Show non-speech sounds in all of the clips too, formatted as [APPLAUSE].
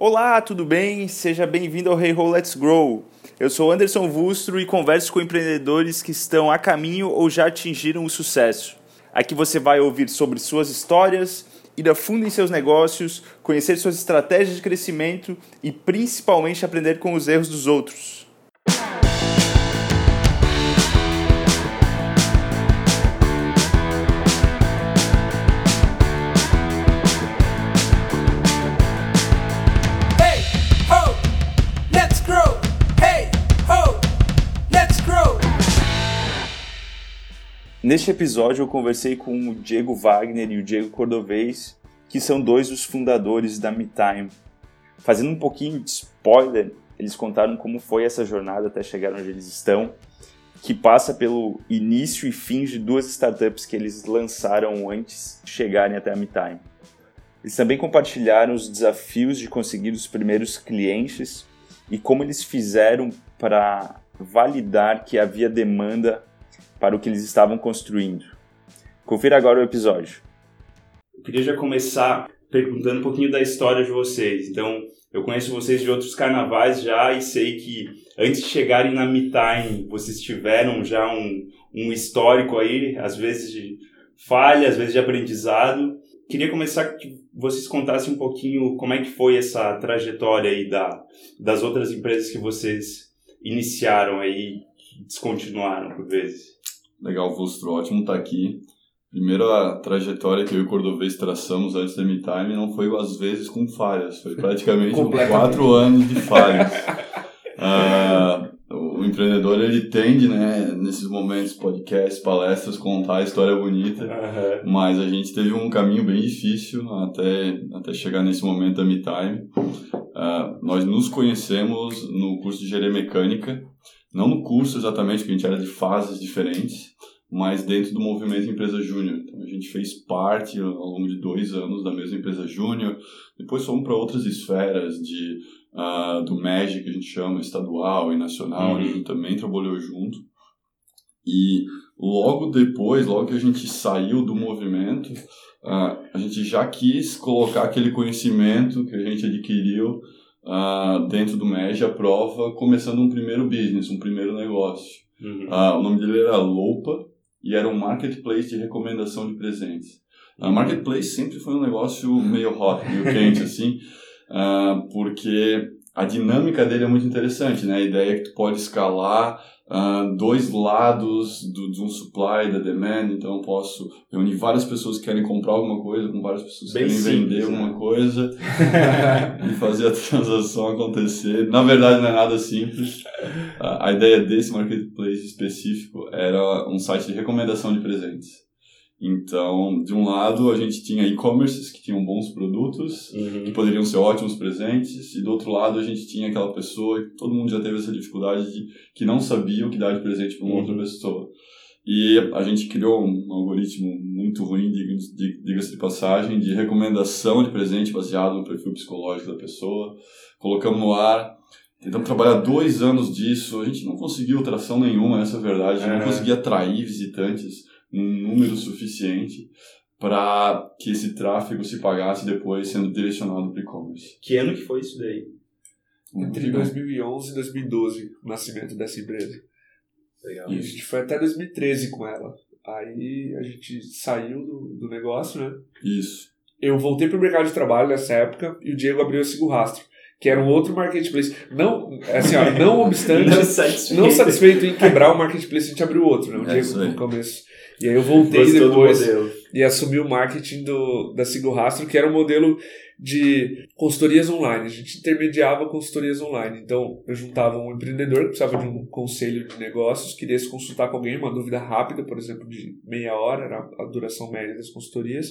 Olá, tudo bem? Seja bem-vindo ao Hey Ho Let's Grow. Eu sou Anderson Vustro e converso com empreendedores que estão a caminho ou já atingiram o sucesso. Aqui você vai ouvir sobre suas histórias, ir a fundo em seus negócios, conhecer suas estratégias de crescimento e principalmente aprender com os erros dos outros. Neste episódio eu conversei com o Diego Wagner e o Diego Cordovez, que são dois dos fundadores da MeTime. Fazendo um pouquinho de spoiler, eles contaram como foi essa jornada até chegar onde eles estão, que passa pelo início e fim de duas startups que eles lançaram antes de chegarem até a MeTime. Eles também compartilharam os desafios de conseguir os primeiros clientes e como eles fizeram para validar que havia demanda para o que eles estavam construindo. Confira agora o episódio. Eu queria já começar perguntando um pouquinho da história de vocês. Então, eu conheço vocês de outros carnavais já e sei que antes de chegarem na Me Time, vocês tiveram já um, um histórico aí, às vezes de falha, às vezes de aprendizado. Queria começar que vocês contassem um pouquinho como é que foi essa trajetória aí da, das outras empresas que vocês iniciaram aí, descontinuaram por vezes. Legal, Vustro, ótimo estar aqui. Primeira trajetória que eu e o Cordovez traçamos antes da MeTime não foi às vezes com falhas, foi praticamente quatro anos de falhas. [LAUGHS] Ah, o empreendedor ele tende, né, nesses momentos, podcasts, palestras, contar a história bonita, mas a gente teve um caminho bem difícil até, até chegar nesse momento da MeTime. Ah, nós nos conhecemos no curso de Engenharia Mecânica, não no curso exatamente, porque a gente era de fases diferentes, mas dentro do movimento Empresa Júnior. Então a gente fez parte ao longo de dois anos da mesma Empresa Júnior, depois fomos para outras esferas de, ah, do MEG, que a gente chama, estadual e nacional, Uhum. a gente também trabalhou junto. E logo depois, logo que a gente saiu do movimento, ah, a gente já quis colocar aquele conhecimento que a gente adquiriu ah, dentro do MEG prova, começando um primeiro business, um primeiro negócio. Uhum. Ah, o nome dele era Loupa e era um marketplace de recomendação de presentes. A marketplace sempre foi um negócio meio hot, meio quente [LAUGHS] assim, ah, porque a dinâmica dele é muito interessante, né? A ideia é que tu pode escalar ah, dois lados do, de um supply da demand, então eu posso reunir várias pessoas que querem comprar alguma coisa com várias pessoas que Bem querem simples, vender né? alguma coisa [LAUGHS] e fazer a transação acontecer. Na verdade, não é nada simples. A a ideia desse marketplace específico era um site de recomendação de presentes. Então, de um lado, a gente tinha e-commerces que tinham bons produtos, que Uhum. poderiam ser ótimos presentes, e do outro lado, a gente tinha aquela pessoa, que todo mundo já teve essa dificuldade de que não sabia o que dar de presente para uma Uhum. outra pessoa. E a gente criou um algoritmo muito ruim, diga- diga- diga-se de passagem, de recomendação de presente baseado no perfil psicológico da pessoa. Colocamos no ar, tentamos trabalhar dois anos disso, a gente não conseguiu tração nenhuma, essa é a verdade, a gente É. não conseguia atrair visitantes num número suficiente para que esse tráfego se pagasse depois sendo direcionado para e-commerce. Que ano que foi isso daí? Entre 2011 e 2012, o nascimento dessa empresa. Legal. E a gente foi até 2013 com ela. Aí a gente saiu do, do negócio, né? Isso. Eu voltei pro mercado de trabalho nessa época e o Diego abriu a Sigo Rastro, que era um outro marketplace. Não, assim, ó, não obstante, [LAUGHS] Não satisfeito. não satisfeito em quebrar o marketplace, a gente abriu outro, né? O É Diego no começo. E aí eu voltei Gostou depois e assumi o marketing do, da Sigo Rastro, que era um modelo de consultorias online. A gente intermediava consultorias online. Então, eu juntava um empreendedor que precisava de um conselho de negócios, queria se consultar com alguém, uma dúvida rápida, por exemplo, de meia hora, era a duração média das consultorias,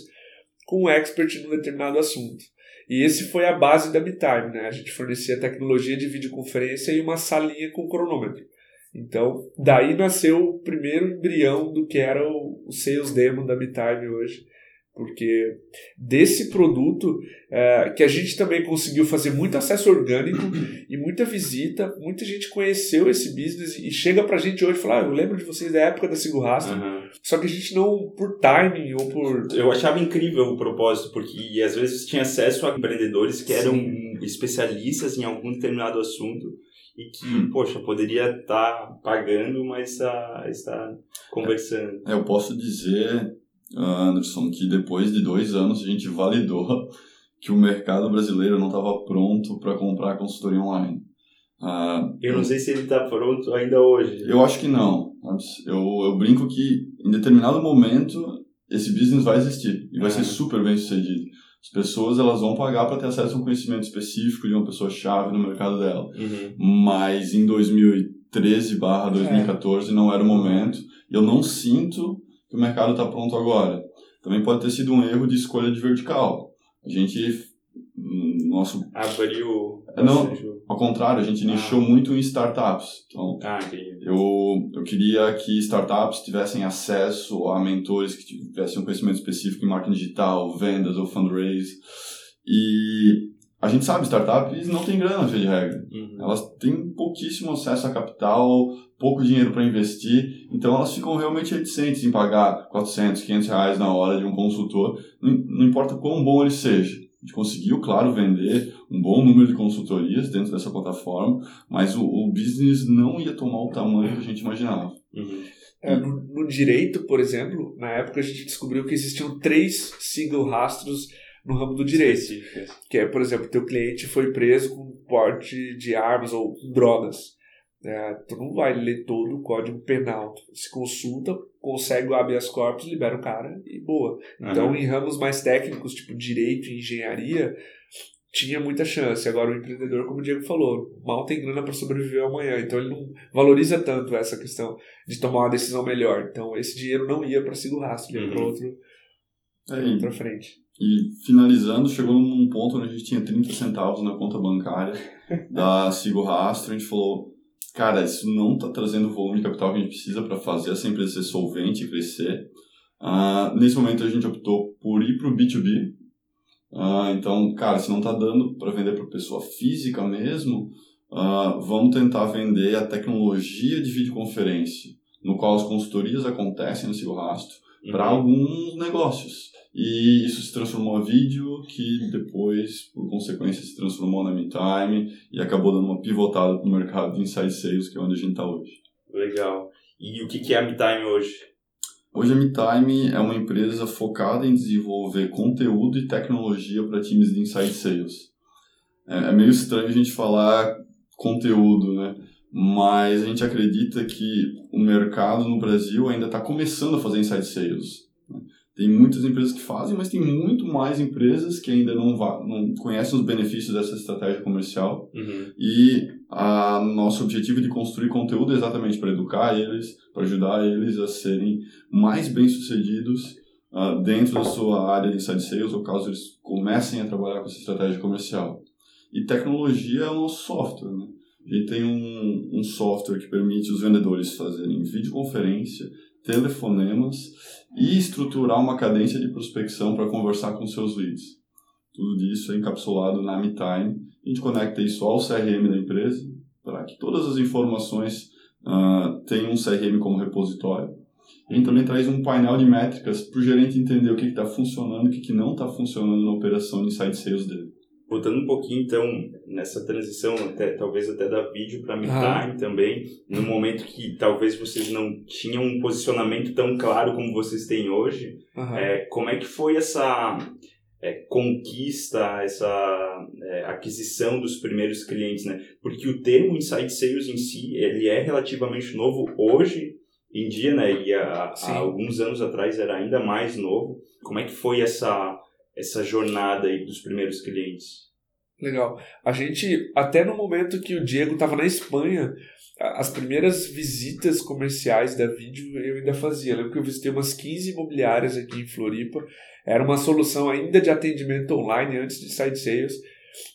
com um expert num determinado assunto. E esse foi a base da MeTime, né? A gente fornecia tecnologia de videoconferência e uma salinha com cronômetro. Então, daí nasceu o primeiro embrião do que era o, o Sales Demo da MeTime hoje. Porque desse produto, é, que a gente também conseguiu fazer muito acesso orgânico [COUGHS] e muita visita, muita gente conheceu esse business e chega pra gente hoje e fala: ah, eu lembro de vocês da época da Sigo Rastro, Aham. só que a gente não, por timing ou por. Eu achava incrível o propósito, porque às vezes tinha acesso a empreendedores que eram Sim. especialistas em algum determinado assunto e que, Hum. poxa, poderia estar pagando, mas está, está conversando. É, eu posso dizer, Anderson, que depois de dois anos a gente validou [LAUGHS] que o mercado brasileiro não estava pronto para comprar consultoria online. Ah, Eu não sei se ele está pronto ainda hoje. Eu acho que não. Eu, eu brinco que em determinado momento esse business vai existir e vai ser Uhum. super bem sucedido. As pessoas elas vão pagar para ter acesso a um conhecimento específico de uma pessoa chave no mercado dela. Uhum. Mas em 2013 barra 2014 não era o momento. Eu não sinto que o mercado está pronto agora. Também pode ter sido um erro de escolha de vertical. A gente, hum, nosso, Abriu. É, não. ao contrário, a gente nichou muito em startups. Então, Ah, eu, eu queria que startups tivessem acesso a mentores que tivessem um conhecimento específico em marketing digital, vendas ou fundraise. E a gente sabe, startups não tem grana, via de regra. Uhum. Elas têm pouquíssimo acesso a capital, pouco dinheiro para investir, então elas ficam realmente reticentes em pagar 400, 500 reais na hora de um consultor, não, não importa quão bom ele seja. A gente conseguiu, claro, vender um bom número de consultorias dentro dessa plataforma, mas o, o business não ia tomar o tamanho que a gente imaginava. Uhum. É, no, no direito, por exemplo, na época a gente descobriu que existiam três single rastros no ramo do direito. Específicas. Que é, por exemplo, teu cliente foi preso com porte de armas ou drogas. É, tu não vai ler todo o código penal. Tu se consulta, consegue o habeas corpus, libera o cara e boa. Então, Uhum. em ramos mais técnicos, tipo direito e engenharia, tinha muita chance. Agora, o empreendedor, como o Diego falou, mal tem grana para sobreviver amanhã. Então, ele não valoriza tanto essa questão de tomar uma decisão melhor. Então, esse dinheiro não ia para Sigo Rastro, ia Uhum. para outro, pra É, outra frente. E finalizando, chegou num ponto onde a gente tinha 30 centavos na conta bancária [LAUGHS] da Sigo Rastro. A gente falou, cara, isso não está trazendo o volume de capital que a gente precisa para fazer essa empresa ser solvente e crescer. Ah, nesse momento a gente optou por ir para o B2B. Ah, então, cara, se não está dando para vender para pessoa física mesmo, ah, vamos tentar vender a tecnologia de videoconferência, no qual as consultorias acontecem no Sigo Rastro para Uhum. alguns negócios. E isso se transformou a vídeo, que depois, por consequência, se transformou na MeTime e acabou dando uma pivotada para o mercado de inside sales, que é onde a gente está hoje. Legal. E o que é a MeTime hoje? Hoje a MeTime é uma empresa focada em desenvolver conteúdo e tecnologia para times de inside sales. É, é meio estranho a gente falar conteúdo, né? Mas a gente acredita que o mercado no Brasil ainda está começando a fazer inside sales. Tem muitas empresas que fazem, mas tem muito mais empresas que ainda não, não conhecem os benefícios dessa estratégia comercial. Uhum. E a nosso objetivo de construir conteúdo é exatamente para educar eles, para ajudar eles a serem mais bem-sucedidos ah, dentro da sua área de inside sales, ou caso eles comecem a trabalhar com essa estratégia comercial. E tecnologia é o nosso software. Né? A gente tem um, um software que permite os vendedores fazerem videoconferência, telefonemas e estruturar uma cadência de prospecção para conversar com seus leads. Tudo isso é encapsulado na MeTime. A gente conecta isso ao CRM da empresa para que todas as informações ah, tenham um CRM como repositório. A gente também traz um painel de métricas para o gerente entender o que está funcionando e o que, que não está funcionando na operação de inside sales dele. Voltando um pouquinho, então, nessa transição, até, talvez até da vídeo para MeTime Ah. também, no momento que talvez vocês não tinham um posicionamento tão claro como vocês têm hoje, é, como é que foi essa é, conquista, essa é, aquisição dos primeiros clientes, né? Porque o termo Inside Sales em si, ele é relativamente novo hoje em dia, né? E há, há alguns anos atrás era ainda mais novo. Como é que foi essa essa jornada aí dos primeiros clientes? Legal. A gente, até no momento que o Diego estava na Espanha, as primeiras visitas comerciais da vídeo eu ainda fazia. Eu lembro que eu visitei umas 15 imobiliárias aqui em Floripa. Era uma solução ainda de atendimento online antes de site sales.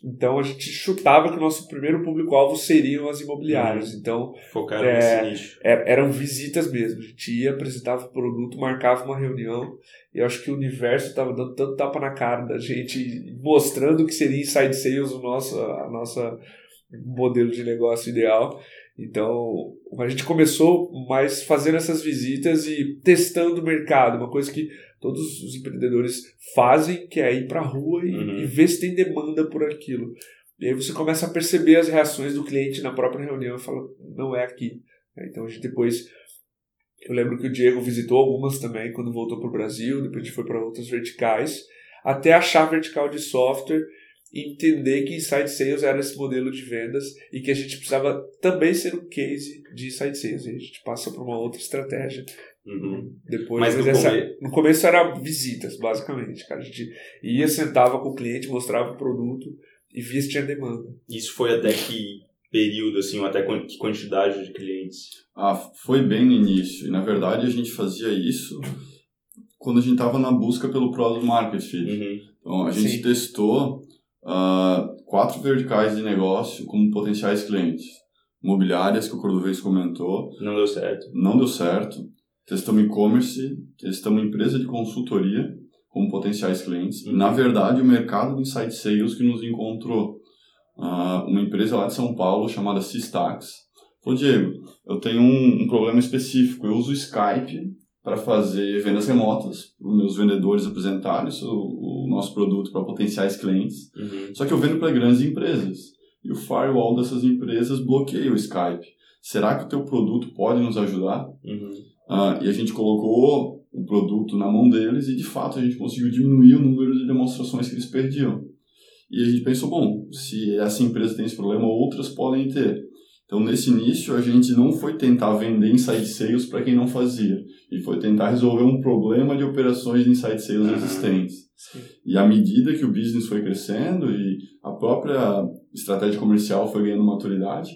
Então a gente chutava que o nosso primeiro público-alvo seriam as imobiliárias. Então Focaram É, nesse nicho. er- eram visitas mesmo. A gente ia, apresentava o produto, marcava uma reunião. E eu acho que o universo estava dando tanto tapa na cara da gente, mostrando que seria inside sales o nosso, a nossa modelo de negócio ideal. Então, a gente começou mais fazendo essas visitas e testando o mercado, uma coisa que todos os empreendedores fazem, que é ir para a rua e, Uhum. e ver se tem demanda por aquilo. E aí você começa a perceber as reações do cliente na própria reunião e fala, não é aqui. Então a gente depois. Eu lembro que o Diego visitou algumas também quando voltou para o Brasil, depois a gente foi para outras verticais, até achar vertical de software e entender que Inside Sales era esse modelo de vendas e que a gente precisava também ser um case de Inside Sales. E a gente passa para uma outra estratégia. Uhum. Depois, Mas no essa- come- no começo era visitas, basicamente. Cara. A gente ia, sentava com o cliente, mostrava o produto e via se tinha demanda. Isso foi até que período, assim, ou até que quantidade de clientes? Ah, foi bem no início. E na verdade a gente fazia isso quando a gente estava na busca pelo Product Market Fit. Uhum. Então a gente Sim. testou ah, quatro verticais de negócio como potenciais clientes. Imobiliárias, que o Cordovez comentou, Não deu certo. não deu certo. Testamos e-commerce, testamos empresa de consultoria como potenciais clientes. Uhum. Na verdade, o mercado de inside sales que nos encontrou. Ah, uma empresa lá de São Paulo chamada Sistax. Falou, Diego, eu tenho um, um problema específico. Eu uso Skype para fazer vendas remotas, para os meus vendedores apresentarem o, o nosso produto para potenciais clientes. Uhum. Só que eu vendo para grandes empresas. E o firewall dessas empresas bloqueia o Skype. Será que o teu produto pode nos ajudar? Uhum. Ah, e a gente colocou o produto na mão deles e, de fato, a gente conseguiu diminuir o número de demonstrações que eles perdiam. E a gente pensou, bom, se essa empresa tem esse problema, outras podem ter. Então, nesse início, a gente não foi tentar vender inside sales para quem não fazia. E foi tentar resolver um problema de operações de inside sales Ah. existentes. E à medida que o business foi crescendo e a própria estratégia comercial foi ganhando maturidade,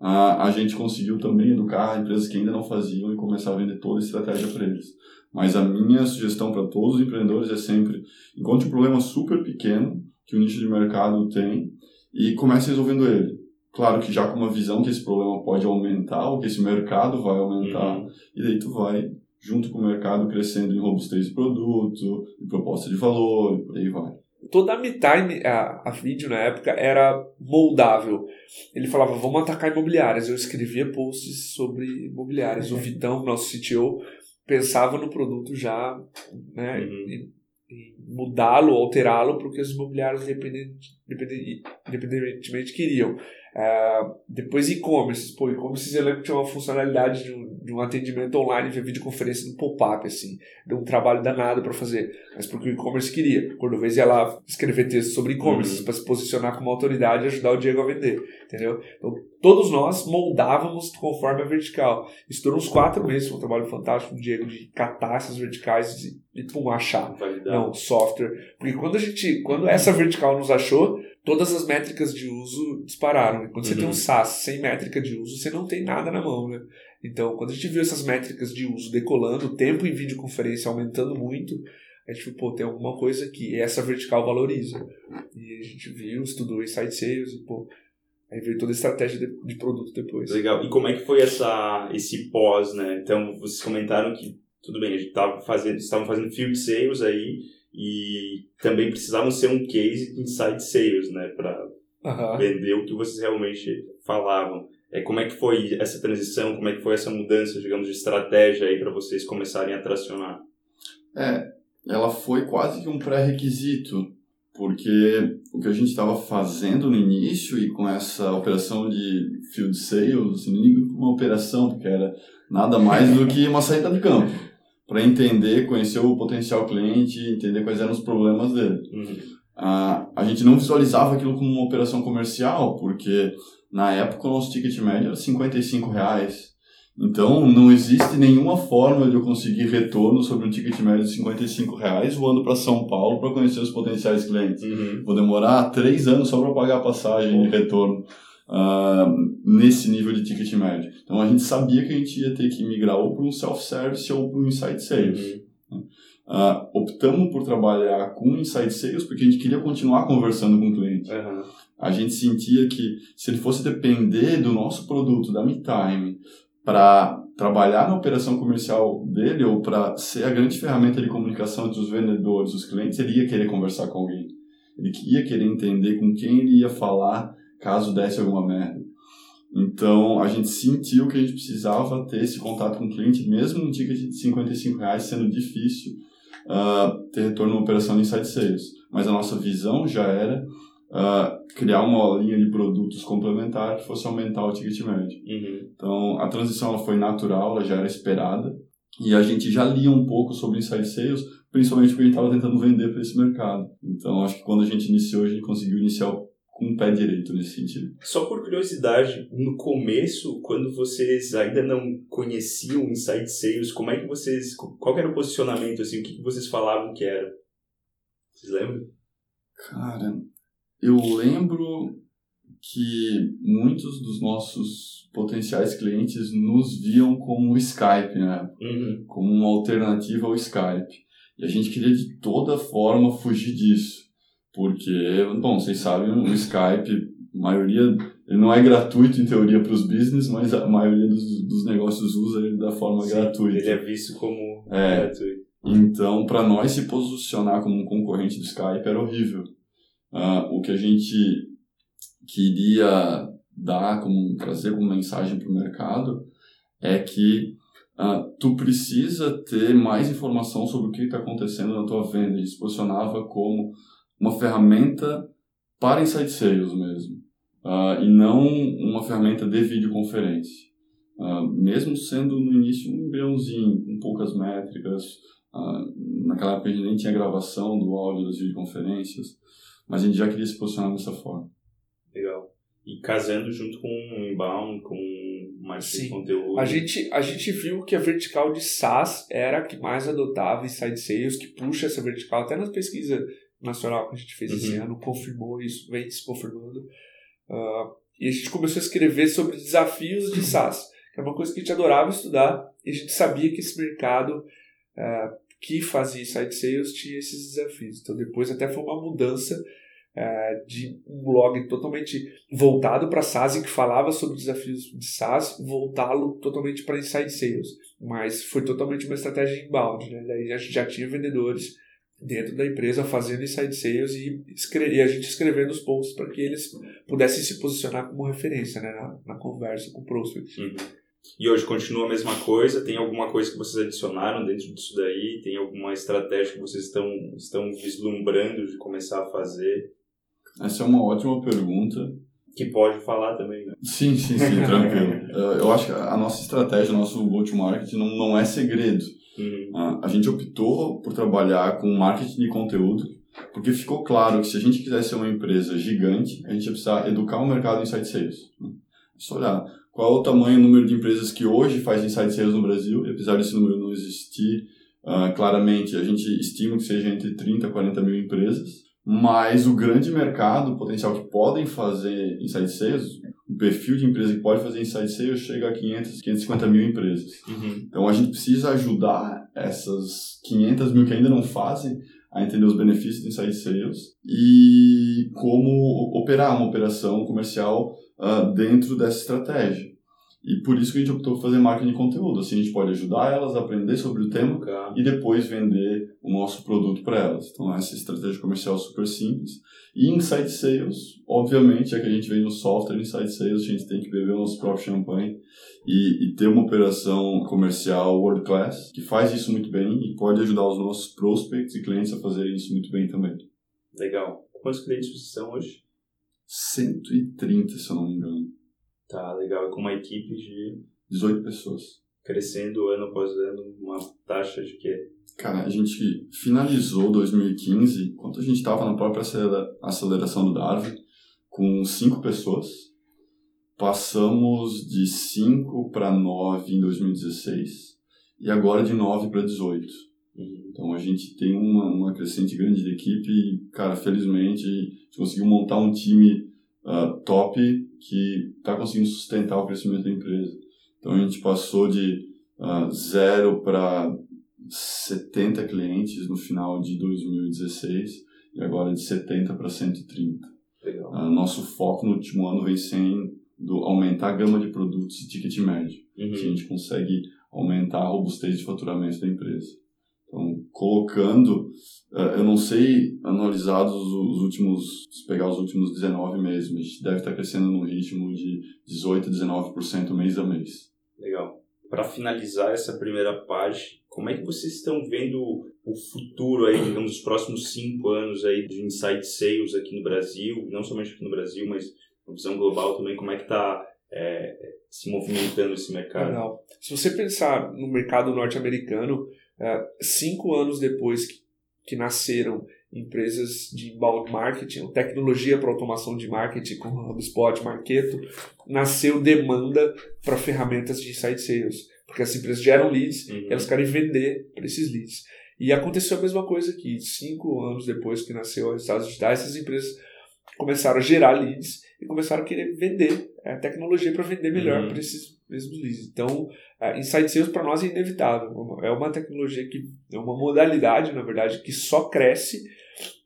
a, a gente conseguiu também educar empresas que ainda não faziam e começar a vender toda a estratégia para eles. Mas a minha sugestão para todos os empreendedores é sempre encontre um problema super pequeno que o nicho de mercado tem e comece resolvendo ele. Claro que já com uma visão que esse problema pode aumentar ou que esse mercado vai aumentar Uhum. e daí tu vai junto com o mercado crescendo em robustez de produto, de proposta de valor, e por aí vai. Toda a MeTime, a, a vídeo na época, era moldável. Ele falava, vamos atacar imobiliárias. Eu escrevia posts sobre imobiliárias. O Vitão, nosso CTO, pensava no produto já, né, Uhum. em, em mudá-lo, alterá-lo para o que os imobiliários independente- independentemente queriam. Ah, depois e-commerce, pô, e-commerce eu lembro que tinha uma funcionalidade de um, de um atendimento online via videoconferência no pop-up, assim. Deu um trabalho danado para fazer, mas porque o e-commerce queria. Cordovez ia lá escrever texto sobre e-commerce Uhum. para se posicionar como autoridade e ajudar o Diego a vender, entendeu? Então, todos nós moldávamos conforme a vertical. Isso durou uns quatro meses, foi um trabalho fantástico do Diego de catar essas verticais e, e pum, achar. Validar. Não, software. Porque quando a gente, quando essa vertical nos achou, todas as métricas de uso dispararam. E quando você Uhum. tem um SaaS sem métrica de uso, você não tem nada na mão, né? Então, quando a gente viu essas métricas de uso decolando, o tempo em videoconferência aumentando muito, a gente viu, pô, tem alguma coisa aqui. E essa vertical valoriza. E a gente viu, estudou Inside Sales e, pô, aí veio toda a estratégia de, de produto depois. Legal. E como é que foi essa, esse pós, né? Então, vocês comentaram que, tudo bem, a gente tava fazendo, estavam fazendo field sales aí e também precisavam ser um case de inside sales, né? Para Aham. vender o que vocês realmente falavam. É, como é que foi essa transição? Como é que foi essa mudança, digamos, de estratégia aí para vocês começarem a tracionar? É, ela foi quase que um pré-requisito, porque o que a gente estava fazendo no início e com essa operação de field sales, não digo uma operação, porque era nada mais do que uma saída de campo, para entender, conhecer o potencial cliente, entender quais eram os problemas dele. Uhum. Ah, a gente não visualizava aquilo como uma operação comercial, porque na época o nosso ticket médio era 55 reais. Então não existe nenhuma forma de eu conseguir retorno sobre um ticket médio de 55 reais voando para São Paulo para conhecer os potenciais clientes. Uhum. Vou demorar três anos só para pagar a passagem de retorno ah, nesse nível de ticket médio. Então a gente sabia que a gente ia ter que migrar ou para um self-service ou para um inside sales. Uhum. Ah, optamos por trabalhar com inside sales porque a gente queria continuar conversando com o cliente. Aham. A gente sentia que se ele fosse depender do nosso produto, da MeTime, para trabalhar na operação comercial dele ou para ser a grande ferramenta de comunicação entre os vendedores, os clientes, ele ia querer conversar com alguém. Ele ia querer entender com quem ele ia falar caso desse alguma merda. Então, a gente sentiu que a gente precisava ter esse contato com o cliente, mesmo num ticket de 55 reais, sendo difícil ah, ter retorno numa operação de inside sales. Mas a nossa visão já era ah, criar uma linha de produtos complementar que fosse aumentar o ticket médio. Uhum. Então, a transição ela foi natural, ela já era esperada, e a gente já lia um pouco sobre inside sales, principalmente porque a gente estava tentando vender para esse mercado. Então, acho que quando a gente iniciou, a gente conseguiu iniciar com o pé direito nesse sentido. Só por curiosidade, no começo, quando vocês ainda não conheciam Inside Sales, como é que vocês. Qual era o posicionamento, assim, o que que vocês falavam que era? Vocês lembram? Cara, eu lembro que muitos dos nossos potenciais clientes nos viam como o Skype, né? Uhum. Como uma alternativa ao Skype. E a gente queria de toda forma fugir disso. Porque, bom, vocês sabem, o Skype, a maioria, ele não é gratuito em teoria para os business, mas a maioria dos, dos negócios usa ele da forma Sim, gratuita. Ele é visto como É. gratuito. Então, para nós se posicionar como um concorrente do Skype era horrível. Ah, o que a gente queria dar, como trazer como mensagem para o mercado, é que ah, tu precisa ter mais informação sobre o que está acontecendo na tua venda. A gente se posicionava como uma ferramenta para inside sales mesmo, ah, e não uma ferramenta de videoconferência. Ah, mesmo sendo no início um embriãozinho, com poucas métricas, ah, naquela época a gente nem tinha gravação do áudio das videoconferências, mas a gente já queria se posicionar dessa forma. Legal. E casando junto com o inbound, com de Sim. conteúdo. A gente, a gente viu que a vertical de SaaS era a que mais adotava inside sales, que puxa essa vertical, até na pesquisa nacional que a gente fez esse Uhum. ano, confirmou isso, vem se confirmando. Ah, e a gente começou a escrever sobre desafios de SaaS, que é uma coisa que a gente adorava estudar, e a gente sabia que esse mercado ah, que fazia inside sales tinha esses desafios. Então depois até foi uma mudança ah, de um blog totalmente voltado para SaaS e que falava sobre desafios de SaaS, voltá-lo totalmente para inside sales. Mas foi totalmente uma estratégia inbound, né? Daí a gente já tinha vendedores dentro da empresa fazendo inside sales e, e a gente escrevendo os posts para que eles pudessem se posicionar como referência né? na, na conversa com o prospect. Uhum. E hoje continua a mesma coisa? Tem alguma coisa que vocês adicionaram dentro disso daí? Tem alguma estratégia que vocês estão, estão vislumbrando de começar a fazer? Essa é uma ótima pergunta. Que pode falar também, né? Sim, sim, sim, tranquilo. [LAUGHS] Eu acho que a nossa estratégia, o nosso go-to-market não, não é segredo. Uhum. Ah, A gente optou por trabalhar com marketing de conteúdo, porque ficou claro que se a gente quisesse ser uma empresa gigante, a gente ia precisar educar o mercado em inside sales. né? É só olhar qual é o tamanho o número de empresas que hoje faz inside sales no Brasil, e apesar desse número não existir ah, claramente, a gente estima que seja entre 30 e 40 mil empresas, mas o grande mercado, o potencial que podem fazer inside sales, o perfil de empresa que pode fazer inside sales chega a 500, 550 mil empresas. Uhum. Então a gente precisa ajudar essas 500 mil que ainda não fazem a entender os benefícios do Inside Sales e como operar uma operação comercial ah, dentro dessa estratégia. E por isso que a gente optou por fazer marketing de conteúdo. Assim a gente pode ajudar elas a aprender sobre o tema e depois vender o nosso produto para elas. Então, essa estratégia comercial é super simples. E Inside Sales, obviamente, já que a gente vem no software Inside Sales, a gente tem que beber o nosso próprio champanhe e, e ter uma operação comercial world class que faz isso muito bem e pode ajudar os nossos prospects e clientes a fazerem isso muito bem também. Legal. Quantos clientes vocês são hoje? 130, se eu não me engano. Tá, legal. Com uma equipe de 18 pessoas. crescendo ano após ano, uma taxa de quê? Cara, a gente finalizou 2015, enquanto a gente estava na própria acelera- aceleração do Darwin, com cinco pessoas. Passamos de 5 para 9 em 2016 e agora de 9 para 18. Uhum. Então a gente tem uma, uma crescente grande de equipe e, cara, felizmente a gente conseguiu montar um time ah, top que está conseguindo sustentar o crescimento da empresa. Então a gente passou de ah, zero para 70 clientes no final de 2016 e agora de 70 para 130. Legal. Ah, nosso foco no último ano vem sendo aumentar a gama de produtos e ticket médio que a Uhum. gente consegue aumentar a robustez de faturamento da empresa. Então, colocando, eh, eu não sei analisados os últimos, se pegar os últimos 19 meses, mas a gente deve estar crescendo num ritmo de 18, 19% mês a mês. Legal. Para finalizar essa primeira parte, como é que vocês estão vendo o futuro aí, digamos, os próximos cinco anos aí de Insight Sales aqui no Brasil, não somente aqui no Brasil, mas uma visão global também, como é que está é, se movimentando esse mercado? Legal. Se você pensar no mercado norte-americano, é, cinco anos depois que, que nasceram empresas de inbound marketing, tecnologia para automação de marketing com HubSpot, Marketo, nasceu demanda para ferramentas de insight sales, porque as empresas geram leads Uhum. e elas querem vender para esses leads. E aconteceu a mesma coisa aqui, cinco anos depois que nasceu os resultados digitais, essas empresas começaram a gerar leads e começaram a querer vender é, tecnologia para vender melhor Uhum. para esses mesmos leads. Então, a Insight Sales para nós é inevitável. É uma tecnologia que é uma modalidade, na verdade, que só cresce.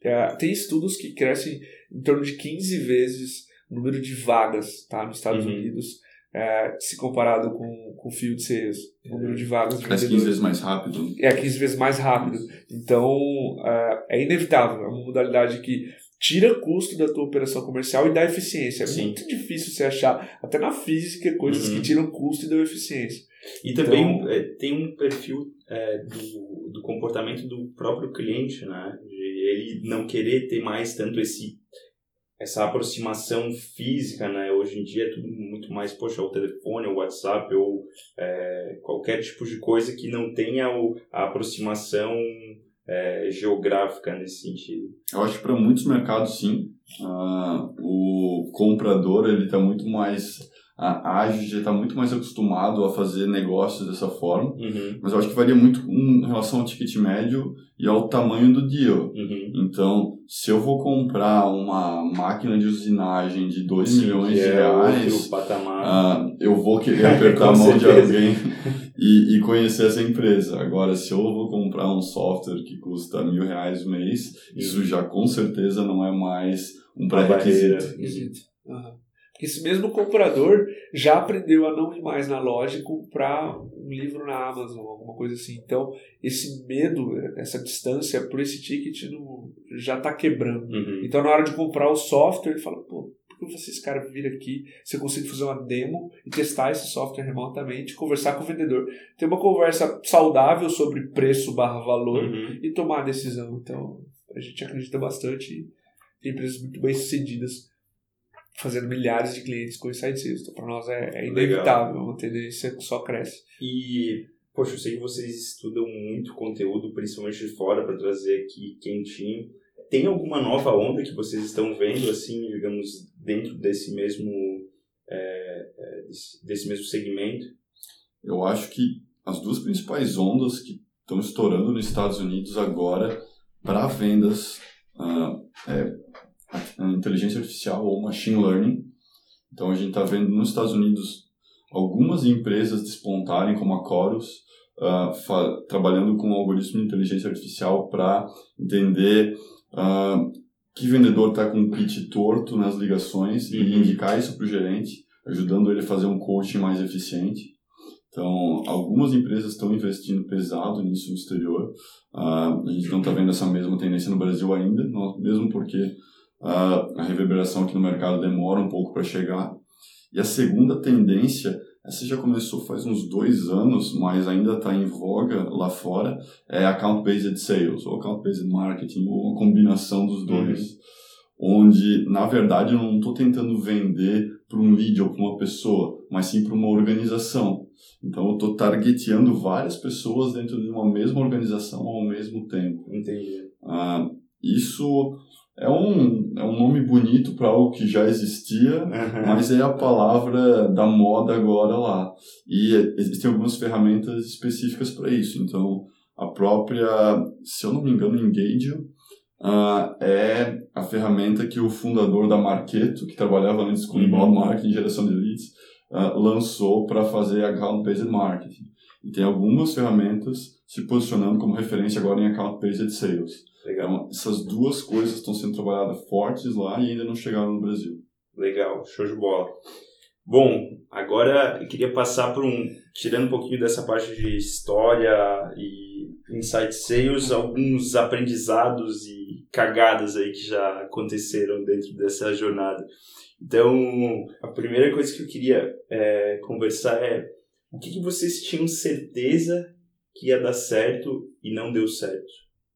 É, tem estudos que crescem em torno de 15 vezes o número de vagas tá, nos Estados Uhum. Unidos, é, se comparado com com field sales, o número de vagas de Cresce 15 vendedores. vezes mais rápido. É 15 vezes mais rápido. Então, é, é inevitável. É uma modalidade que tira custo da tua operação comercial e dá eficiência. É Sim. muito difícil você achar, até na física, coisas Uhum. que tiram custo e dão eficiência. E também Então- é, tem um perfil é, do, do comportamento do próprio cliente, né? De ele não querer ter mais tanto esse essa aproximação física, né? Hoje em dia é tudo muito mais, poxa, o telefone, o WhatsApp ou é, qualquer tipo de coisa que não tenha o, a aproximação é, geográfica nesse sentido. Eu acho que para muitos mercados, sim. Ah, o comprador ele está muito mais ágil, já está muito mais acostumado a fazer negócios dessa forma. Uhum, Mas eu acho que varia muito em relação ao ticket médio e ao tamanho do deal. uhum. Então, se eu vou comprar uma máquina de usinagem de 2 Sim, milhões de é reais, ah, eu vou querer [LAUGHS] apertar a mão de certeza. alguém [LAUGHS] e, e conhecer essa empresa. Agora, se eu vou comprar um software que custa mil reais o mês, isso já com certeza não é mais um barreira. pré-requisito. Requisito. Esse mesmo comprador já aprendeu a não ir mais na loja e comprar um livro na Amazon, alguma coisa assim. Então, esse medo, essa distância por esse ticket não, já está quebrando. Uhum. Então, na hora de comprar o software, ele fala, pô, por que vocês, cara, vir aqui, se eu consigo fazer uma demo e testar esse software remotamente, conversar com o vendedor, ter uma conversa saudável sobre preço barra valor Uhum. e tomar a decisão. Então, a gente acredita bastante e tem empresas muito bem sucedidas fazendo milhares de clientes com Inside Sales. Então, para nós é, é inevitável, uma tendência que só cresce. E, poxa, eu sei que vocês estudam muito conteúdo, principalmente de fora, para trazer aqui quentinho. Tem alguma nova onda que vocês estão vendo, assim, digamos, dentro desse mesmo, é, é, desse, desse mesmo segmento? Eu acho que as duas principais ondas que estão estourando nos Estados Unidos agora para vendas ah, é inteligência artificial ou machine learning. Então a gente está vendo nos Estados Unidos algumas empresas despontarem, como a Chorus, ah, fa- trabalhando com um algoritmo de inteligência artificial para entender ah, que vendedor está com um pitch torto nas ligações e Uhum. indicar isso para o gerente, ajudando ele a fazer um coaching mais eficiente. Então, algumas empresas estão investindo pesado nisso no exterior. Ah, a gente não está vendo essa mesma tendência no Brasil ainda, mesmo porque ah, a reverberação aqui no mercado demora um pouco para chegar. E a segunda tendência, essa já começou faz uns dois anos, mas ainda está em voga lá fora, é account-based sales, ou account-based marketing, ou uma combinação dos dois. Onde, na verdade, eu não estou tentando vender para um lead ou para uma pessoa, mas sim para uma organização. Então, eu estou targeteando várias pessoas dentro de uma mesma organização ao mesmo tempo. Entendi. Ah, isso é um, é um nome bonito para algo que já existia, mas é a palavra da moda agora lá. E existem algumas ferramentas específicas para isso. Então, a própria, se eu não me engano, Engage ah, é a ferramenta que o fundador da Marketo, que trabalhava antes com Uhum. inbound marketing, geração de leads, ah, lançou para fazer account-based marketing. E tem algumas ferramentas se posicionando como referência agora em account-based sales. Legal. Então, essas duas coisas estão sendo trabalhadas fortes lá e ainda não chegaram no Brasil. Legal, show de bola. Bom, agora eu queria passar por um. Tirando um pouquinho dessa parte de história e insight sales, alguns aprendizados e cagadas aí que já aconteceram dentro dessa jornada. Então, a primeira coisa que eu queria é, conversar é o que, que vocês tinham certeza que ia dar certo e não deu certo?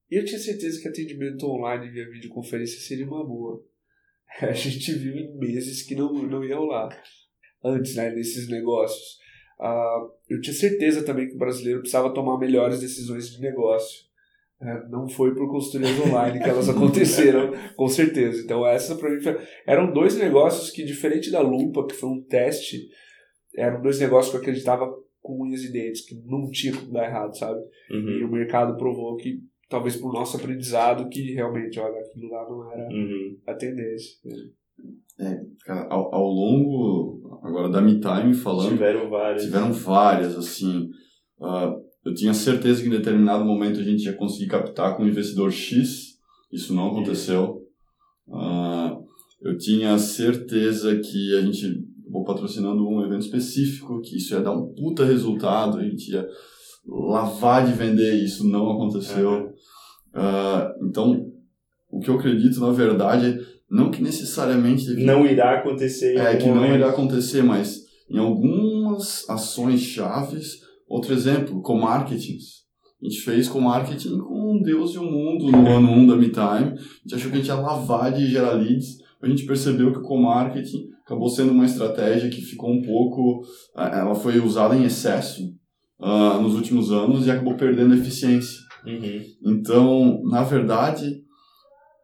Eu tinha certeza que atendimento online via videoconferência seria uma boa. [LAUGHS] A gente viu em meses que não, não ia rolar. Antes, né, nesses negócios. Ah, eu tinha certeza também que o brasileiro precisava tomar melhores decisões de negócio. É, não foi por consultorias online que elas [LAUGHS] aconteceram, com certeza. Então, essa para mim foi... eram dois negócios que, diferente da Lupa, que foi um teste, eram dois negócios que eu acreditava com unhas e dentes, que não tinha como dar errado, sabe? Uhum. E o mercado provou que, talvez por nosso aprendizado, que realmente, olha, aquilo lá não era Uhum. a tendência. Cara, ao, ao longo, agora da Me Time falando, Tiveram várias. tiveram várias, assim. ah, eu tinha certeza que em determinado momento a gente ia conseguir captar com o investidor X, isso não aconteceu. Ah, eu tinha certeza que a gente acabou patrocinando um evento específico, que isso ia dar um puta resultado, a gente ia lavar de vender, isso não aconteceu. Ah, então, o que eu acredito, na verdade, não que necessariamente devia Não irá acontecer é, que não momento. irá acontecer, mas em algumas ações chaves, outro exemplo, com marketings. A gente fez com marketing com Deus e o mundo no ano 1 da MeTime. A gente achou que a gente ia lavar de gerar leads. A gente percebeu que com marketing acabou sendo uma estratégia que ficou um pouco. ah, Ela foi usada em excesso ah, nos últimos anos e acabou perdendo eficiência. Uhum. Então, na verdade,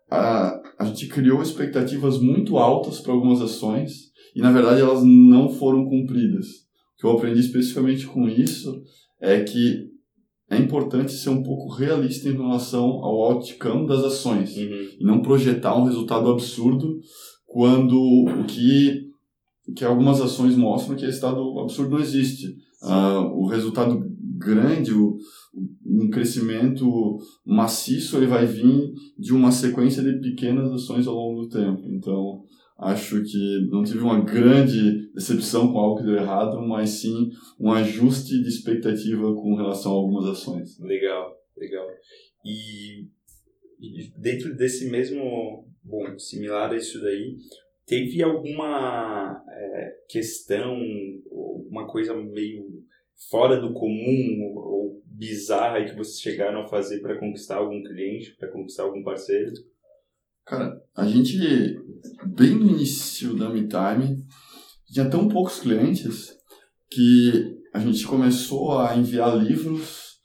a, a gente criou expectativas muito altas para algumas ações e, na verdade, elas não foram cumpridas. O que eu aprendi especificamente com isso é que é importante ser um pouco realista em relação ao outcome das ações Uhum. e não projetar um resultado absurdo quando o que, que algumas ações mostram que esse resultado absurdo não existe. Ah, o resultado grande, o, um crescimento maciço, ele vai vir de uma sequência de pequenas ações ao longo do tempo. Então, acho que não tive uma grande decepção com algo que deu errado, mas sim um ajuste de expectativa com relação a algumas ações. Legal, legal. E, dentro desse mesmo, bom, similar a isso daí, teve alguma é, questão, ou uma coisa meio fora do comum ou bizarra que vocês chegaram a fazer para conquistar algum cliente, para conquistar algum parceiro? Cara, a gente, bem no início da MeTime, tinha tão poucos clientes que a gente começou a enviar livros,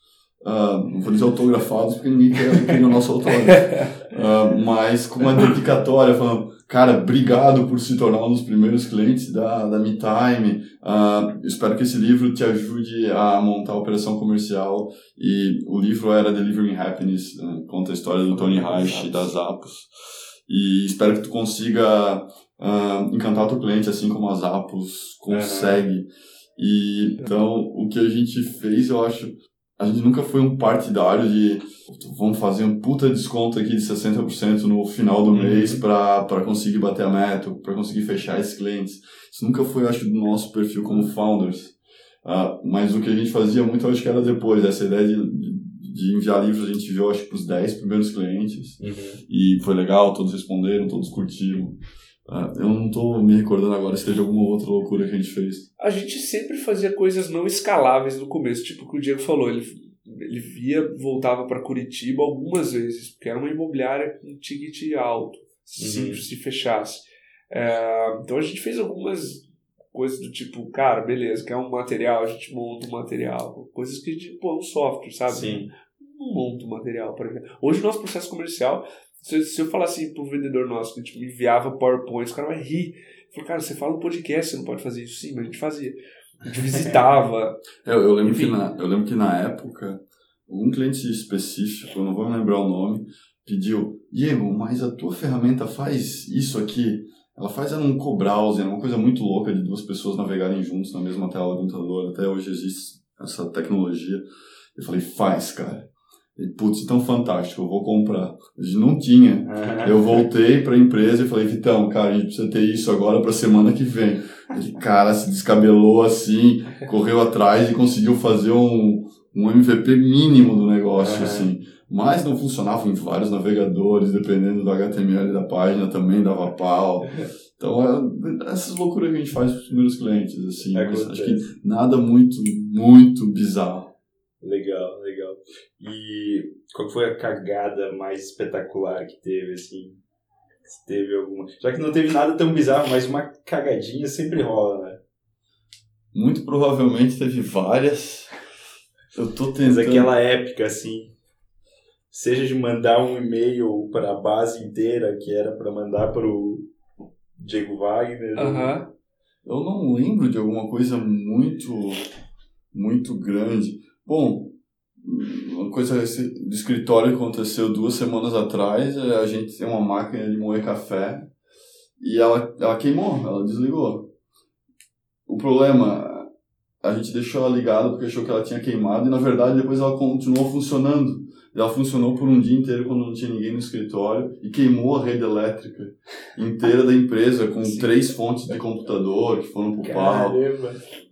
ah, não vou dizer autografados, porque ninguém quer, quer o nosso autógrafo, [LAUGHS] ah, mas com uma dedicatória falando, cara, obrigado por se tornar um dos primeiros clientes da, da MeTime, ah, espero que esse livro te ajude a montar a operação comercial, e o livro era Delivering Happiness, né, conta a história do Tony Reich, das Apos, e espero que tu consiga ah, encantar o teu cliente assim como as Apos consegue. E então o que a gente fez, eu acho, a gente nunca foi um partidário de vamos fazer um puta desconto aqui de 60% no final do Uhum. mês para conseguir bater a meta, para conseguir fechar esses clientes. Isso nunca foi, acho, do nosso perfil como founders. Ah, mas o que a gente fazia muito, acho que era depois, essa ideia de, de, enviar livros, a gente enviou, acho que os 10 primeiros clientes. E foi legal, todos responderam, todos curtiram. Ah, eu não tô me recordando agora se teve alguma outra loucura que a gente fez. A gente sempre fazia coisas não escaláveis no começo, tipo o que o Diego falou, ele, ele via, voltava para Curitiba algumas vezes, porque era uma imobiliária com ticket alto, se, Uhum. se fechasse. É, então a gente fez algumas coisas do tipo, cara, beleza, quer um material, a gente monta um material. Coisas que a gente, pô, é um software, sabe? Sim. Não monta um material. Por exemplo. Hoje o nosso processo comercial, se, se eu falar assim pro vendedor nosso, que tipo, me enviava PowerPoint, o cara vai rir. Falei, cara, você fala um podcast, você não pode fazer isso. Sim, mas a gente fazia. A gente visitava. [LAUGHS] Eu, eu, lembro, Enfim. que na, eu lembro que na época, um cliente específico, eu não vou me lembrar o nome, pediu, Diego, mas a tua ferramenta faz isso aqui? Ela faz era um co-browser, uma coisa muito louca de duas pessoas navegarem juntos na mesma tela do computador. Até hoje existe essa tecnologia. Eu falei, faz, cara. Putz, tão fantástico, eu vou comprar. A gente não tinha. Eu voltei para a empresa e falei, Vitão, cara, a gente precisa ter isso agora para semana que vem. Ele, cara, se descabelou assim, correu atrás e conseguiu fazer um, um MVP mínimo do negócio, Aham. assim. Mas não funcionava em vários navegadores, dependendo do HTML da página, também dava pau. Então, é, essas loucuras que a gente faz para os primeiros clientes, assim. Mas acho que nada muito, muito bizarro. Legal, legal. E qual foi a cagada mais espetacular que teve, assim? Se teve alguma. Já que não teve nada tão bizarro, mas uma cagadinha sempre rola, né? Muito provavelmente teve várias. Eu tô Mas tentando. aquela épica, assim. Seja de mandar um e-mail para a base inteira, que era para mandar para o Diego Wagner. Aham. Eu não lembro de alguma coisa muito, muito grande. Bom, uma coisa do escritório que aconteceu duas semanas atrás, é, a gente tem uma máquina de moer café e ela, ela queimou, ela desligou. O problema, a gente deixou ela ligada porque achou que ela tinha queimado e na verdade depois ela continuou funcionando. Ela funcionou por um dia inteiro quando não tinha ninguém no escritório e queimou a rede elétrica inteira da empresa com três fontes de computador que foram pro pau.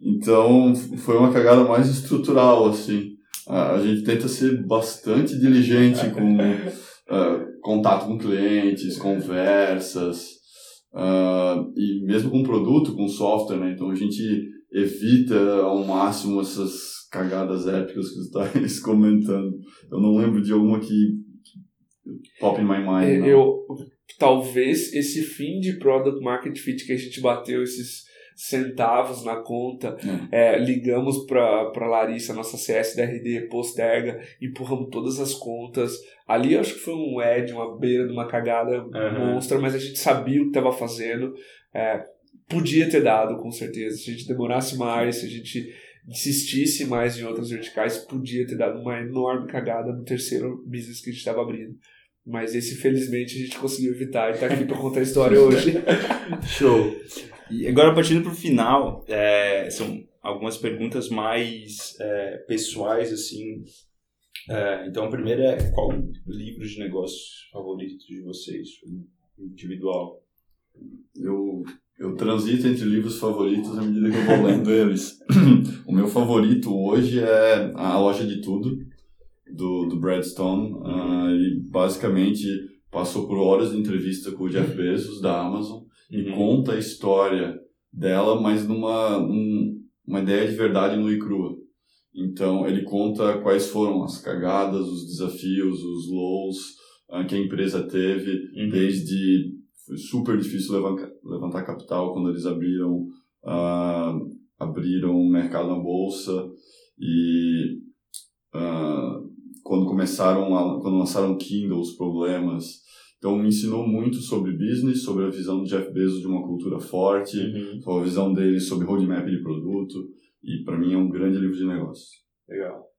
Então foi uma cagada mais estrutural assim. A, gente tenta ser bastante diligente com [LAUGHS] ah, contato com clientes, conversas ah, e mesmo com produto, com software, né? Então a gente evita ao máximo essas cagadas épicas que você está [LAUGHS] comentando. Eu não lembro de alguma que, pop in my mind. É, Eu, talvez esse fim de Product Market Fit que a gente bateu esses centavos na conta, é, ligamos para Larissa, nossa CS da RD, posterga, empurramos todas as contas. Ali eu acho que foi um Ed, uma beira de uma cagada Aham. monstra, mas a gente sabia o que estava fazendo. É, podia ter dado, com certeza. Se a gente demorasse mais, se a gente insistisse mais em outras verticais, podia ter dado uma enorme cagada no terceiro business que a gente estava abrindo. Mas esse, felizmente, a gente conseguiu evitar e tá aqui para contar a história hoje. [LAUGHS] Show! E agora, partindo para o final, é, são algumas perguntas mais é, pessoais, assim. É, então, a primeira é: qual o livro de negócios favorito de vocês? Individual. eu, eu transito entre livros favoritos à medida que eu vou lendo eles. [CLEARS THROAT] o meu favorito hoje é A Loja de Tudo, do, do Brad Stone. Ah, ele basicamente passou por horas de entrevista com o Jeff Bezos, da Amazon, e Uhum. conta a história dela, mas numa um, uma ideia de verdade nua e crua. Então, ele conta quais foram as cagadas, os desafios, os lows ah, que a empresa teve, Uhum. desde foi super difícil levantar, levantar capital quando eles abriram ah, abriram o mercado na bolsa e ah, quando começaram a, quando lançaram o Kindle os problemas então me ensinou muito sobre business sobre a visão do Jeff Bezos de uma cultura forte Uhum. sobre a visão dele sobre roadmap de produto e para mim é um grande livro de negócios Legal.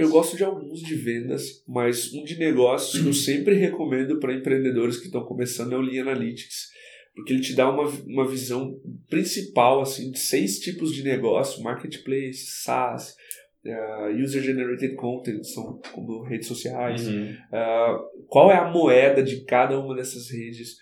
Eu gosto de alguns de vendas, mas um de negócios que eu [CLEARS THROAT] sempre recomendo para empreendedores que estão começando é o Lean Analytics, porque ele te dá uma, uma visão principal assim de seis tipos de negócio: marketplace, SaaS, eh, user generated content, são como redes sociais. Uhum. Ah, qual é a moeda de cada uma dessas redes?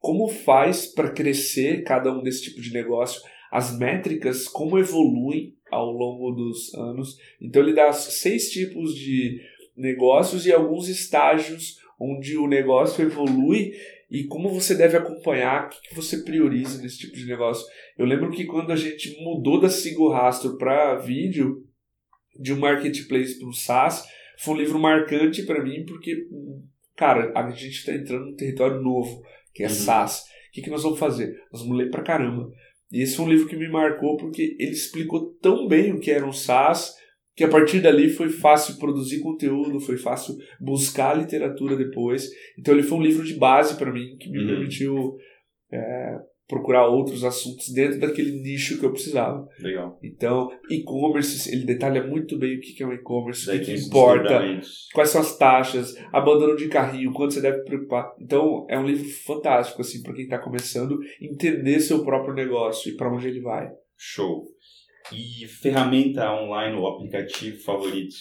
Como faz para crescer cada um desse tipo de negócio? As métricas, como evoluem ao longo dos anos? Então, ele dá seis tipos de negócios e alguns estágios onde o negócio evolui e como você deve acompanhar, o que que você prioriza nesse tipo de negócio. Eu lembro que quando a gente mudou da Sigo Rastro para vídeo, de um marketplace para um SaaS, foi um livro marcante para mim, porque, cara, a gente está entrando num território novo, que é Uhum. SaaS. O que, que nós vamos fazer? Nós vamos ler pra caramba. E esse foi um livro que me marcou porque ele explicou tão bem o que era um SaaS, que a partir dali foi fácil produzir conteúdo, foi fácil buscar literatura depois. Então ele foi um livro de base para mim, que me Uhum. permitiu é, procurar outros assuntos dentro daquele nicho que eu precisava. Legal. Então, e-commerce, ele detalha muito bem o que é um e-commerce, o que, importa, quais são as taxas, abandono de carrinho, quanto você deve preocupar. Então, é um livro fantástico, assim, para quem está começando, entender seu próprio negócio e para onde ele vai. Show. E ferramenta online ou aplicativo favorito?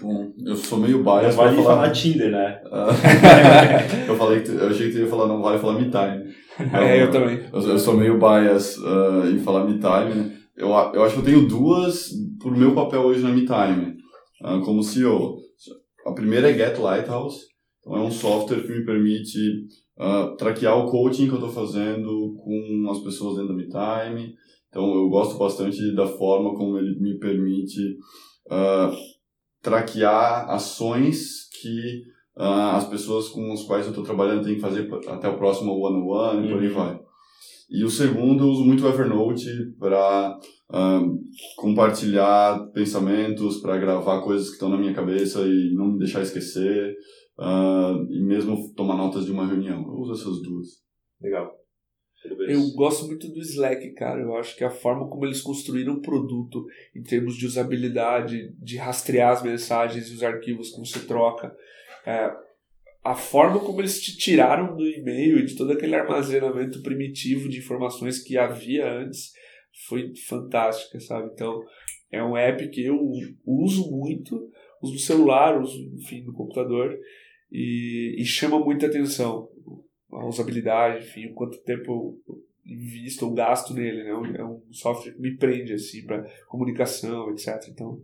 Bom, eu sou meio Não bias vale falar falar. Tinder, né? [LAUGHS] Eu falei eu achei que tu ia falar não vale falar me time. É, eu também. Eu, eu sou meio bias ah, em falar me time. né? Eu, eu acho que eu tenho duas por meu papel hoje na me time, ah, como CEO. A primeira é Get Lighthouse. Então é um software que me permite ah, traquear o coaching que eu estou fazendo com as pessoas dentro da me time. Então eu gosto bastante da forma como ele me permite ah, traquear ações que ah, as pessoas com as quais eu estou trabalhando têm que fazer até o próximo one-on-one e por aí Uhum. vai. E o segundo, eu uso muito o Evernote para compartilhar pensamentos, para gravar coisas que estão na minha cabeça e não me deixar esquecer, ah, e mesmo tomar notas de uma reunião. Eu uso essas duas. Legal. Eu gosto muito do Slack, cara. Eu acho que a forma como eles construíram o produto, em termos de usabilidade, de rastrear as mensagens e os arquivos que você troca, é, a forma como eles te tiraram do e-mail e de todo aquele armazenamento primitivo de informações que havia antes foi fantástica, sabe? Então, é um app que eu uso muito, uso no celular, uso, enfim, no computador, e, e chama muita atenção a usabilidade, enfim, o quanto tempo eu invisto ou gasto nele, né? É um software que me prende, assim, para comunicação, etc. Então,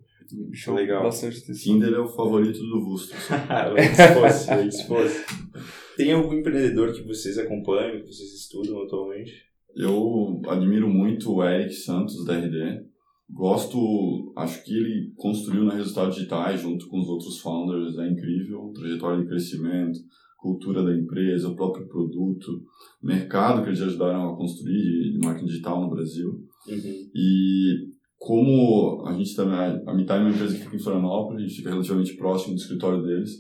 chama Legal. bastante atenção. Tinder é o favorito do Vusto. [LAUGHS] se fosse, aí se fosse. [LAUGHS] Tem algum empreendedor que vocês acompanham, que vocês estudam atualmente? Eu admiro muito o Eric Santos, da RD. Gosto, acho que ele construiu na Resultados Digitais, junto com os outros founders, é incrível. Trajetória de crescimento, cultura da empresa, o próprio produto, mercado que eles ajudaram a construir de, de marketing digital no Brasil. Uhum. E como a gente também, a Mitai é uma empresa que fica em Florianópolis, a gente fica relativamente próximo do escritório deles,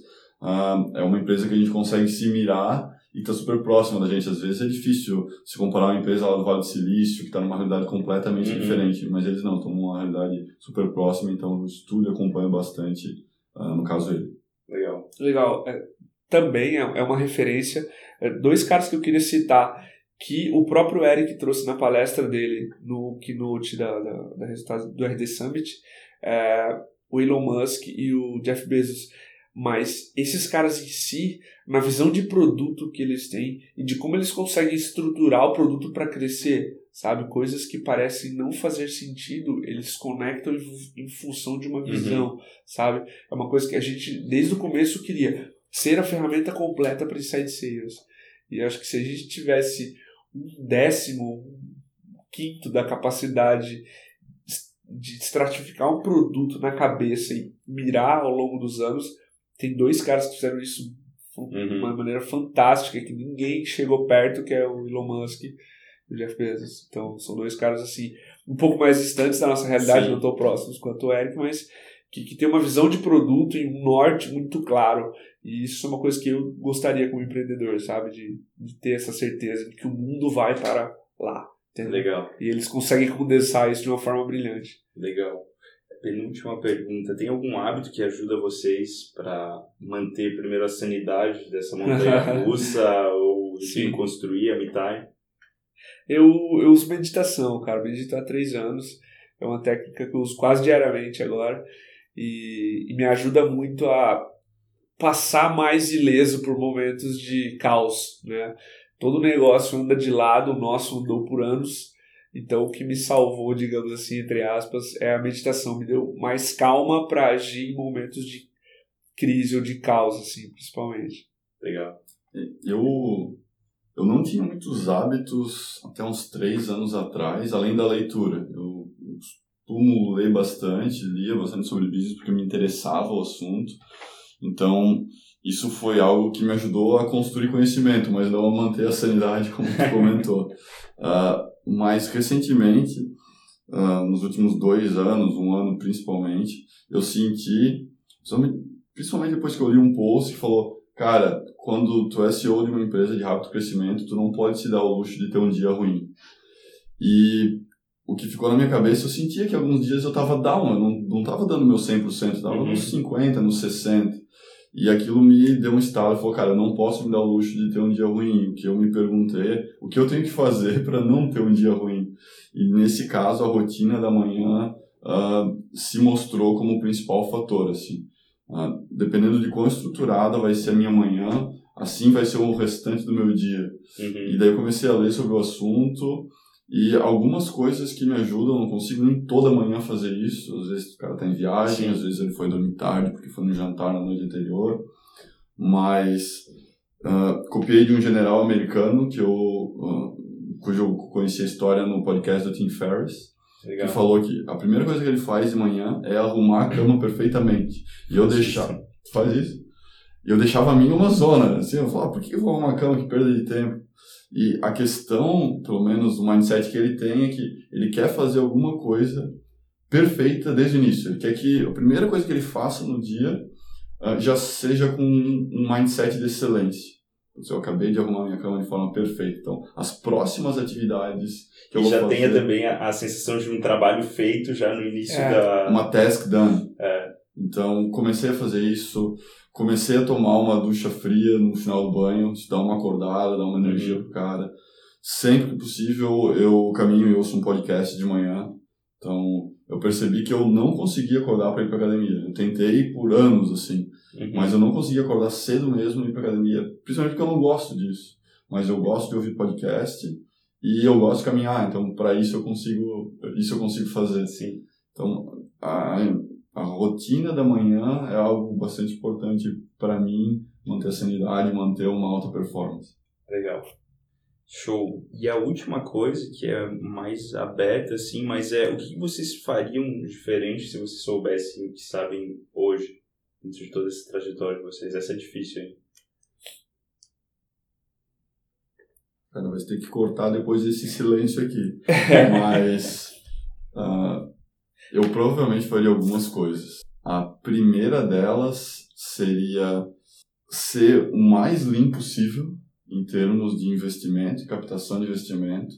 ah, é uma empresa que a gente consegue se mirar e está super próxima da gente. Às vezes é difícil se comparar uma empresa lá do Vale do Silício, que está numa realidade completamente Uhum. diferente, mas eles não, estão numa realidade super próxima, então eu estudo e acompanho bastante, ah, no caso ele. Legal. Legal. É, também é, é uma referência. É, dois caras que eu queria citar que o próprio Eric trouxe na palestra dele no keynote da, da, da resultado do RD Summit, é, o Elon Musk e o Jeff Bezos. Mas esses caras em si, na visão de produto que eles têm e de como eles conseguem estruturar o produto para crescer, sabe? Coisas que parecem não fazer sentido, eles conectam em, função de uma visão, sabe? É uma coisa que a gente, desde o começo, queria ser a ferramenta completa para Inside Sales. E acho que se a gente tivesse um décimo, um quinto da capacidade de estratificar um produto na cabeça e mirar ao longo dos anos, tem dois caras que fizeram isso de uma maneira fantástica, que ninguém chegou perto, que é o Elon Musk e o Jeff Bezos. Então, são dois caras, assim, um pouco mais distantes da nossa realidade, Sim. não tão próximos quanto o Eric, mas que, que tem uma visão de produto e um norte muito claro. E isso é uma coisa que eu gostaria como empreendedor, sabe? De, de ter essa certeza de que o mundo vai para lá. Entendeu? Legal. E eles conseguem condensar isso de uma forma brilhante. Legal. Penúltima pergunta. Tem algum hábito que ajuda vocês para manter primeiro a sanidade dessa montanha [LAUGHS] russa ou enfim, construir a Mitai? Eu, eu uso meditação, cara. Medito há três anos. É uma técnica que eu uso quase diariamente agora. E, e me ajuda muito a passar mais ileso por momentos de caos, né? Todo negócio anda de lado, o nosso andou por anos. Então, o que me salvou, digamos assim, entre aspas, é a meditação. Me deu mais calma para agir em momentos de crise ou de caos, assim, principalmente. Legal. Eu, eu não tinha muitos hábitos até uns três anos atrás, além da leitura. Eu, ler bastante, lia bastante sobre business porque me interessava o assunto. Então, isso foi algo que me ajudou a construir conhecimento, mas não a manter a sanidade, como tu [LAUGHS] comentou. Ah, mas, recentemente, ah, nos últimos dois anos, um ano principalmente, eu senti, principalmente depois que eu li um post que falou, cara, quando tu é CEO de uma empresa de rápido crescimento, tu não pode se dar o luxo de ter um dia ruim. E o que ficou na minha cabeça, eu sentia que alguns dias eu tava down, eu não, não tava dando meu 100%, eu tava Uhum. nos 50, nos 60. E aquilo me deu um estalo, falou, cara, eu não posso me dar o luxo de ter um dia ruim. O que eu me perguntei o que eu tenho que fazer [LAUGHS] para não ter um dia ruim? E nesse caso, a rotina da manhã ah, se mostrou como o principal fator, assim. Ah, dependendo de quão estruturada vai ser a minha manhã, assim vai ser o restante do meu dia. Uhum. E daí eu comecei a ler sobre o assunto e algumas coisas que me ajudam, não consigo nem toda manhã fazer isso. Às vezes o cara tá em viagem, Sim. às vezes ele foi dormir tarde porque foi no jantar na noite anterior. Mas ah, copiei de um general americano que eu, ah, cujo eu conheci a história no podcast do Tim Ferriss. Legal. que falou que a primeira coisa que ele faz de manhã é arrumar a cama [CLEARS THROAT] perfeitamente. E eu deixava. Faz isso? E eu deixava a minha uma zona. Assim, eu falava, por que eu vou arrumar a cama? Que perda de tempo. E a questão, pelo menos o mindset que ele tem, é que ele quer fazer alguma coisa perfeita desde o início. Ele quer que a primeira coisa que ele faça no dia ah, já seja com um mindset de excelência. Eu acabei de arrumar minha cama de forma perfeita. Então, as próximas atividades que eu E vou já fazer... tenha também a, a sensação de um trabalho feito já no início É. da. uma task done. É. Então, comecei a fazer isso, comecei a tomar uma ducha fria no final do banho, dá uma acordada, dá uma energia pro cara. Sempre que possível, eu caminho e ouço um podcast de manhã. Então, eu percebi que eu não conseguia acordar para ir pra academia. Eu tentei por anos, assim, Uhum. mas eu não conseguia acordar cedo mesmo e ir pra academia, principalmente porque eu não gosto disso. Mas eu gosto de ouvir podcast e eu gosto de caminhar, então para isso eu consigo, isso eu consigo fazer. Sim. Então, a, a rotina da manhã é algo bastante importante para mim, manter a sanidade, manter uma alta performance. Legal. Show. E a última coisa, que é mais aberta, assim, mas é o que vocês fariam diferente se vocês soubessem o que sabem hoje, dentro de toda essa trajetória de vocês? Essa é difícil, hein? Cara, vai ter que cortar depois desse silêncio aqui. [LAUGHS] Mas ah, eu provavelmente faria algumas coisas. A primeira delas seria ser o mais limpo possível em termos de investimento captação de investimento,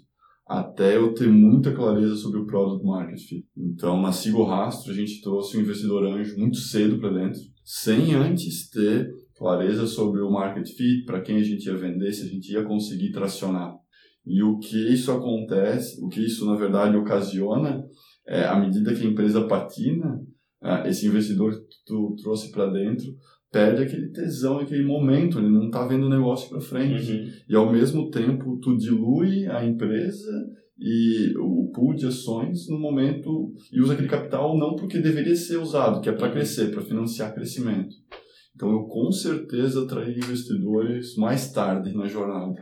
até eu ter muita clareza sobre o product market fit. Então, na Sigo Rastro, a gente trouxe um investidor anjo muito cedo para dentro, sem antes ter clareza sobre o market fit, para quem a gente ia vender, se a gente ia conseguir tracionar. E o que isso acontece, o que isso na verdade ocasiona, é à medida que a empresa patina, ah, esse investidor que tu trouxe para dentro perde aquele tesão, aquele momento, ele não está vendo o negócio para frente. Uhum. E ao mesmo tempo tu dilui a empresa e o pool de ações no momento e usa aquele capital não porque deveria ser usado, que é para Uhum. crescer, para financiar crescimento. Então eu com certeza atraí investidores mais tarde na jornada.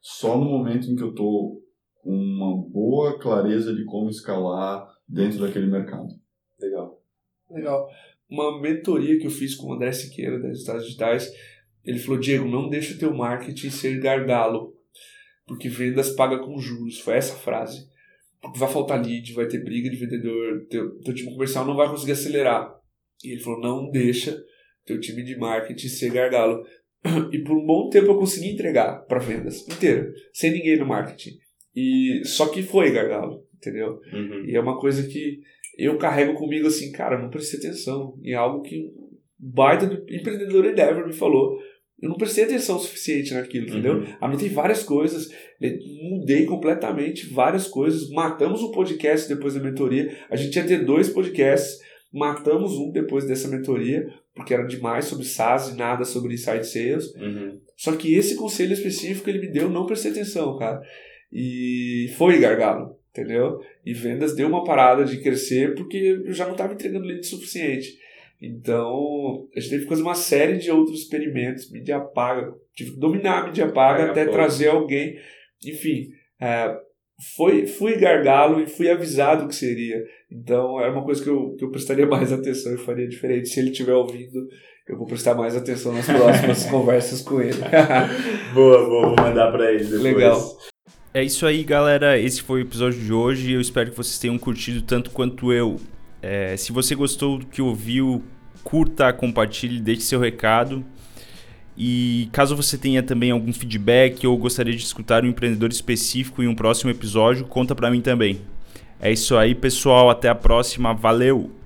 Só no momento em que eu estou com uma boa clareza de como escalar dentro daquele mercado. Legal. Legal. Uma mentoria que eu fiz com o André Siqueira, das Estados Digitais, ele falou, Diego, não deixa o teu marketing ser gargalo, porque vendas paga com juros. Foi essa frase. Porque vai faltar lead, vai ter briga de vendedor, teu, teu time comercial não vai conseguir acelerar. E ele falou, não deixa teu time de marketing ser gargalo. [CLEARS THROAT] E por um bom tempo eu consegui entregar para vendas inteira, sem ninguém no marketing. E só que foi gargalo, entendeu? Uhum. E é uma coisa que eu carrego comigo assim, cara, não prestei atenção em algo que um baita do empreendedor Endeavor me falou. Eu não prestei atenção o suficiente naquilo, entendeu? Uhum. Anotei várias coisas, mudei completamente várias coisas. Matamos um podcast depois da mentoria. A gente ia ter dois podcasts, matamos um depois dessa mentoria, porque era demais sobre SaaS e nada sobre inside sales. Uhum. Só que esse conselho específico ele me deu, não prestei atenção, cara. E foi gargalo, entendeu? E vendas deu uma parada de crescer porque eu já não estava entregando lead suficiente. Então, a gente teve que fazer uma série de outros experimentos, mídia paga, tive que dominar a mídia paga Paga até trazer alguém. Enfim, é, foi, fui gargalo e fui avisado que seria. Então, era uma coisa que eu, que eu prestaria mais atenção e faria diferente. Se ele estiver ouvindo, eu vou prestar mais atenção nas próximas [LAUGHS] conversas com ele. Boa, boa, vou mandar pra ele depois. Legal. É isso aí, galera. Esse foi o episódio de hoje. Eu espero que vocês tenham curtido tanto quanto eu. É, se você gostou do que ouviu, curta, compartilhe, deixe seu recado. E caso você tenha também algum feedback ou gostaria de escutar um empreendedor específico em um próximo episódio, conta pra mim também. É isso aí, pessoal. Até a próxima. Valeu!